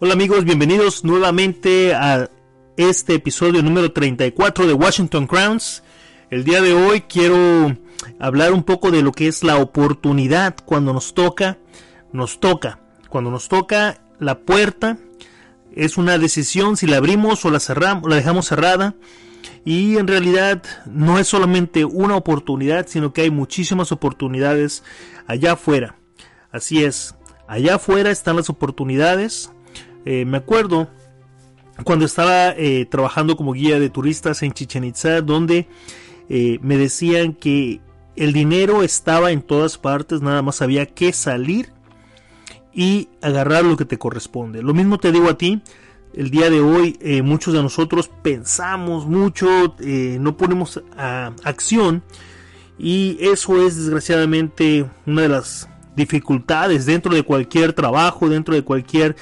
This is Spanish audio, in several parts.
Hola amigos, bienvenidos nuevamente a este episodio número 34 de Washington Crowns. El día de hoy quiero hablar un poco de lo que es la oportunidad cuando nos toca, nos toca. Cuando nos toca la puerta es una decisión si la abrimos o la cerramos, la dejamos cerrada. Y en realidad no es solamente una oportunidad, sino que hay muchísimas oportunidades allá afuera. Así es, allá afuera están las oportunidades. Eh, me acuerdo cuando estaba eh, trabajando como guía de turistas en Chichen Itza, donde eh, me decían que el dinero estaba en todas partes, nada más había que salir y agarrar lo que te corresponde. Lo mismo te digo a ti, el día de hoy muchos de nosotros pensamos mucho, no ponemos a acción y eso es desgraciadamente una de las dificultades dentro de cualquier trabajo, dentro de cualquier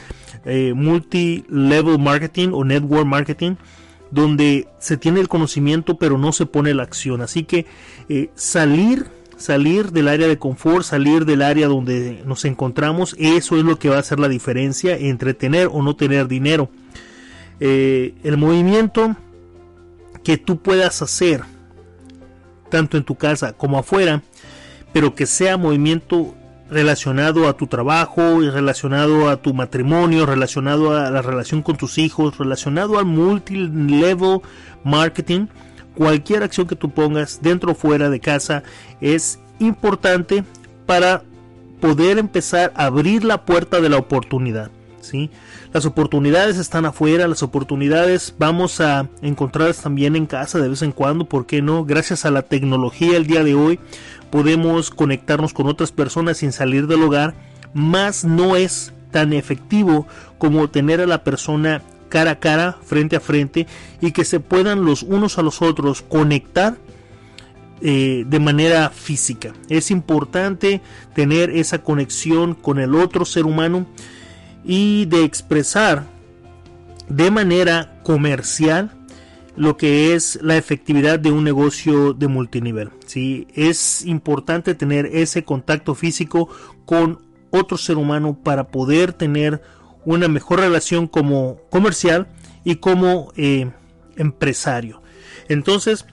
eh, multi-level marketing o network marketing donde se tiene el conocimiento pero no se pone la acción. Así que salir salir del área de confort, salir del área donde nos encontramos, eso es lo que va a hacer la diferencia entre tener o no tener dinero. Eh, el movimiento que tú puedas hacer, tanto en tu casa como afuera, pero que sea movimiento relacionado a tu trabajo, relacionado a tu matrimonio, relacionado a la relación con tus hijos, relacionado al multi-level marketing, cualquier acción que tú pongas dentro o fuera de casa es importante para poder empezar a abrir la puerta de la oportunidad. ¿sí? Las oportunidades están afuera, las oportunidades vamos a encontrarlas también en casa de vez en cuando, ¿por qué no? Gracias a la tecnología el día de hoy podemos conectarnos con otras personas sin salir del hogar, más no es tan efectivo como tener a la persona cara a cara, frente a frente, y que se puedan los unos a los otros conectar eh, de manera física. Es importante tener esa conexión con el otro ser humano y de expresar de manera comercial lo que es la efectividad de un negocio de multinivel. ¿sí? Es importante tener ese contacto físico con otro ser humano para poder tener una mejor relación como comercial y como eh, empresario. Entonces,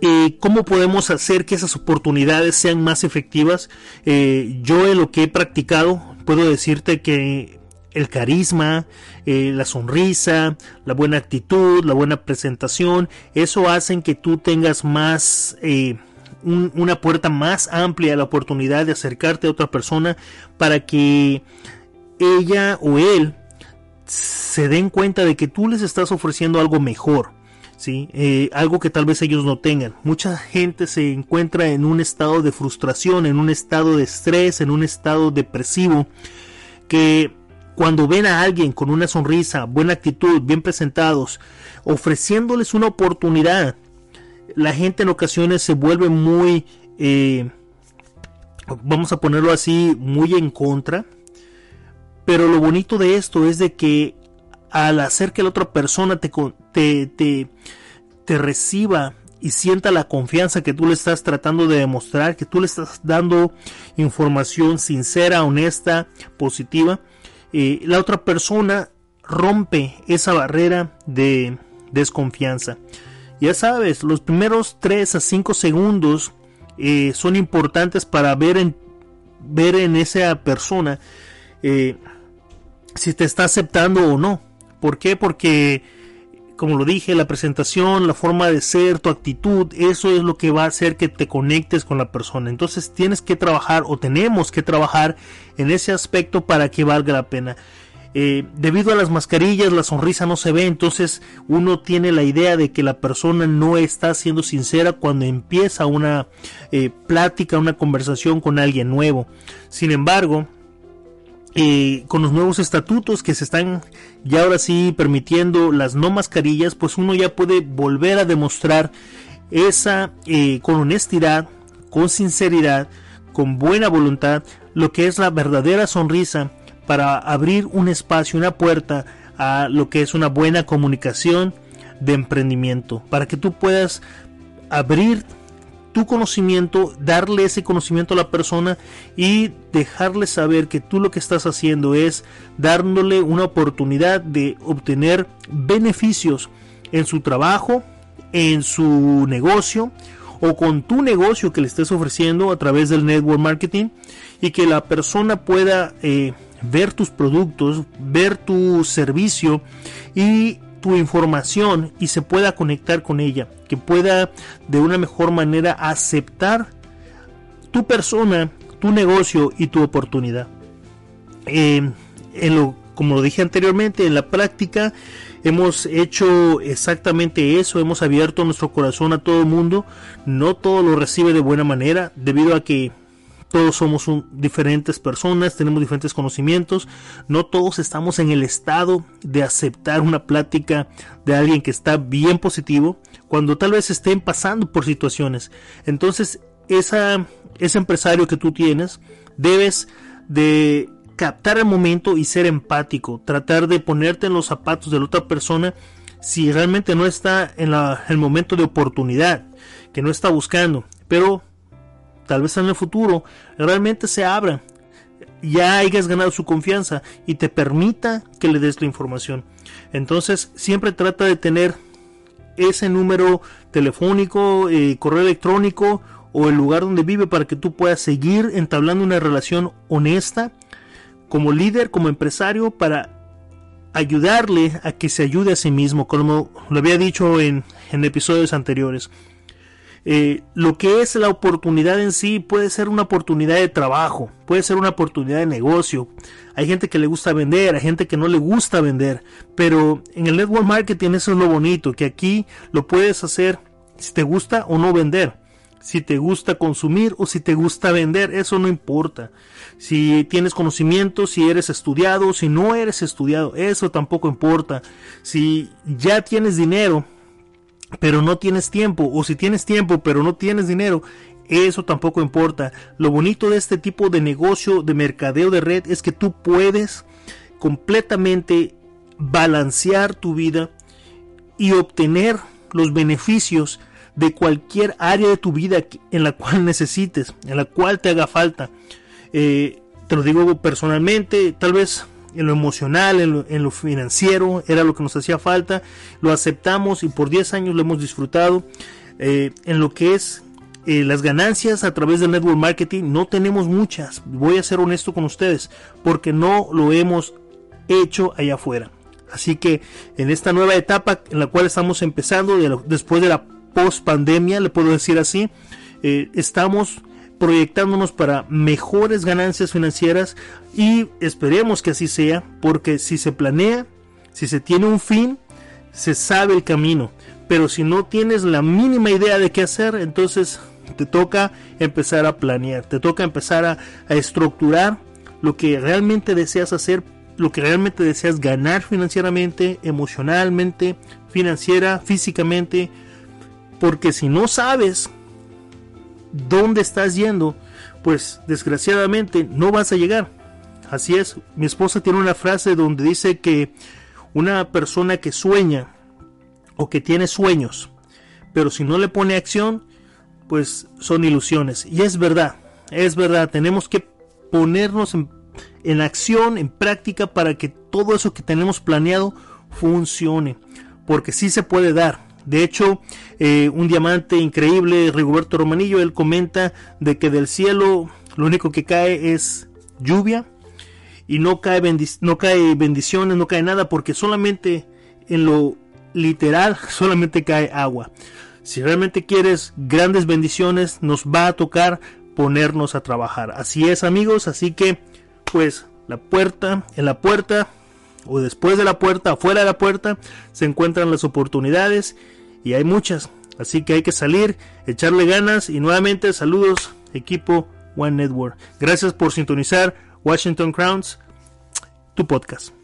eh, ¿cómo podemos hacer que esas oportunidades sean más efectivas? Eh, yo en lo que he practicado, puedo decirte que el carisma, la sonrisa, la buena actitud, la buena presentación, eso hacen que tú tengas más... una puerta más amplia a la oportunidad de acercarte a otra persona para que ella o él se den cuenta de que tú les estás ofreciendo algo mejor. Eh, algo que tal vez ellos no tengan. Mucha gente se encuentra en un estado de frustración, en un estado de estrés, en un estado depresivo, que cuando ven a alguien con una sonrisa, buena actitud, bien presentados, ofreciéndoles una oportunidad, la gente en ocasiones se vuelve muy, eh, vamos a ponerlo así, muy en contra pero lo bonito de esto es de que al hacer que la otra persona te, te, te, reciba y sienta la confianza que tú le estás tratando de demostrar, que tú le estás dando información sincera, honesta, positiva, eh, la otra persona rompe esa barrera de desconfianza. Ya sabes, los primeros 3 a 5 segundos eh, son importantes para ver en, ver en esa persona eh, si te está aceptando o no. ¿Por qué? Porque, como lo dije, la presentación, la forma de ser, tu actitud, eso es lo que va a hacer que te conectes con la persona. Entonces tienes que trabajar o tenemos que trabajar en ese aspecto para que valga la pena. Eh, debido a las mascarillas la sonrisa no se ve, entonces uno tiene la idea de que la persona no está siendo sincera cuando empieza una eh, plática, una conversación con alguien nuevo. Sin embargo, con los nuevos estatutos que se están ya ahora sí permitiendo las no mascarillas, pues uno ya puede volver a demostrar esa eh, con honestidad, con sinceridad, con buena voluntad, lo que es la verdadera sonrisa para abrir un espacio, una puerta a lo que es una buena comunicación de emprendimiento, para que tú puedas abrir tu conocimiento, darle ese conocimiento a la persona y dejarle saber que tú lo que estás haciendo es dándole una oportunidad de obtener beneficios en su trabajo, en su negocio o con tu negocio que le estés ofreciendo a través del network marketing y que la persona pueda eh, ver tus productos, ver tu servicio y tu información y se pueda conectar con ella, que pueda de una mejor manera aceptar tu persona, tu negocio y tu oportunidad. Eh, en lo, como lo dije anteriormente, en la práctica hemos hecho exactamente eso, hemos abierto nuestro corazón a todo el mundo, no todo lo recibe de buena manera, debido a que todos somos diferentes personas, tenemos diferentes conocimientos, no todos estamos en el estado de aceptar una plática de alguien que está bien positivo, cuando tal vez estén pasando por situaciones. Entonces, ese empresario que tú tienes, debes de captar el momento y ser empático, tratar de ponerte en los zapatos de la otra persona si realmente no está en el momento de oportunidad, que no está buscando, pero tal vez en el futuro realmente se abra, ya hayas ganado su confianza y te permita que le des la información. Entonces siempre trata de tener ese número telefónico, eh, correo electrónico o el lugar donde vive para que tú puedas seguir entablando una relación honesta como líder, como empresario, para ayudarle a que se ayude a sí mismo, como lo había dicho en, en episodios anteriores. Eh, lo que es la oportunidad en sí puede ser una oportunidad de trabajo, puede ser una oportunidad de negocio. Hay gente que le gusta vender, hay gente que no le gusta vender, pero en el network marketing eso es lo bonito, que aquí lo puedes hacer si te gusta o no vender, si te gusta consumir o si te gusta vender, eso no importa. Si tienes conocimiento, si eres estudiado, si no eres estudiado, eso tampoco importa. Si ya tienes dinero, pero no tienes tiempo, o si tienes tiempo pero no tienes dinero, eso tampoco importa. Lo bonito de este tipo de negocio de mercadeo de red es que tú puedes completamente balancear tu vida y obtener los beneficios de cualquier área de tu vida en la cual necesites, en la cual te haga falta. Eh, te lo digo personalmente, tal vez en lo emocional, en lo, financiero, era lo que nos hacía falta, lo aceptamos y por 10 años lo hemos disfrutado. Eh, en lo que es eh, las ganancias a través del network marketing, no tenemos muchas, voy a ser honesto con ustedes, porque no lo hemos hecho allá afuera. Así que en esta nueva etapa en la cual estamos empezando, después de la post pandemia, le puedo decir así, eh, estamos proyectándonos para mejores ganancias financieras y esperemos que así sea, porque si se planea, si se tiene un fin, se sabe el camino. Pero si no tienes la mínima idea de qué hacer, entonces te toca empezar a planear, te toca empezar a, estructurar lo que realmente deseas hacer, lo que realmente deseas ganar financieramente, emocionalmente, financiera, físicamente, porque si no sabes dónde estás yendo, pues desgraciadamente no vas a llegar. Así es, mi esposa tiene una frase donde dice que una persona que sueña o que tiene sueños, pero si no le pone acción, pues son ilusiones. Y es verdad, es verdad, tenemos que ponernos en, en acción, en práctica, para que todo eso que tenemos planeado funcione. Porque sí se puede dar, de hecho, eh, un diamante increíble, Rigoberto Romanillo, él comenta de que del cielo lo único que cae es lluvia y no cae, no cae bendiciones, no cae nada, porque solamente en lo literal, solamente cae agua. Si realmente quieres grandes bendiciones, nos va a tocar ponernos a trabajar. Así es, amigos, así que pues la puerta, en la puerta o después de la puerta, afuera de la puerta, se encuentran las oportunidades y hay muchas. Así que hay que salir, echarle ganas y nuevamente saludos equipo One Network. Gracias por sintonizar Washington Crowns, tu podcast.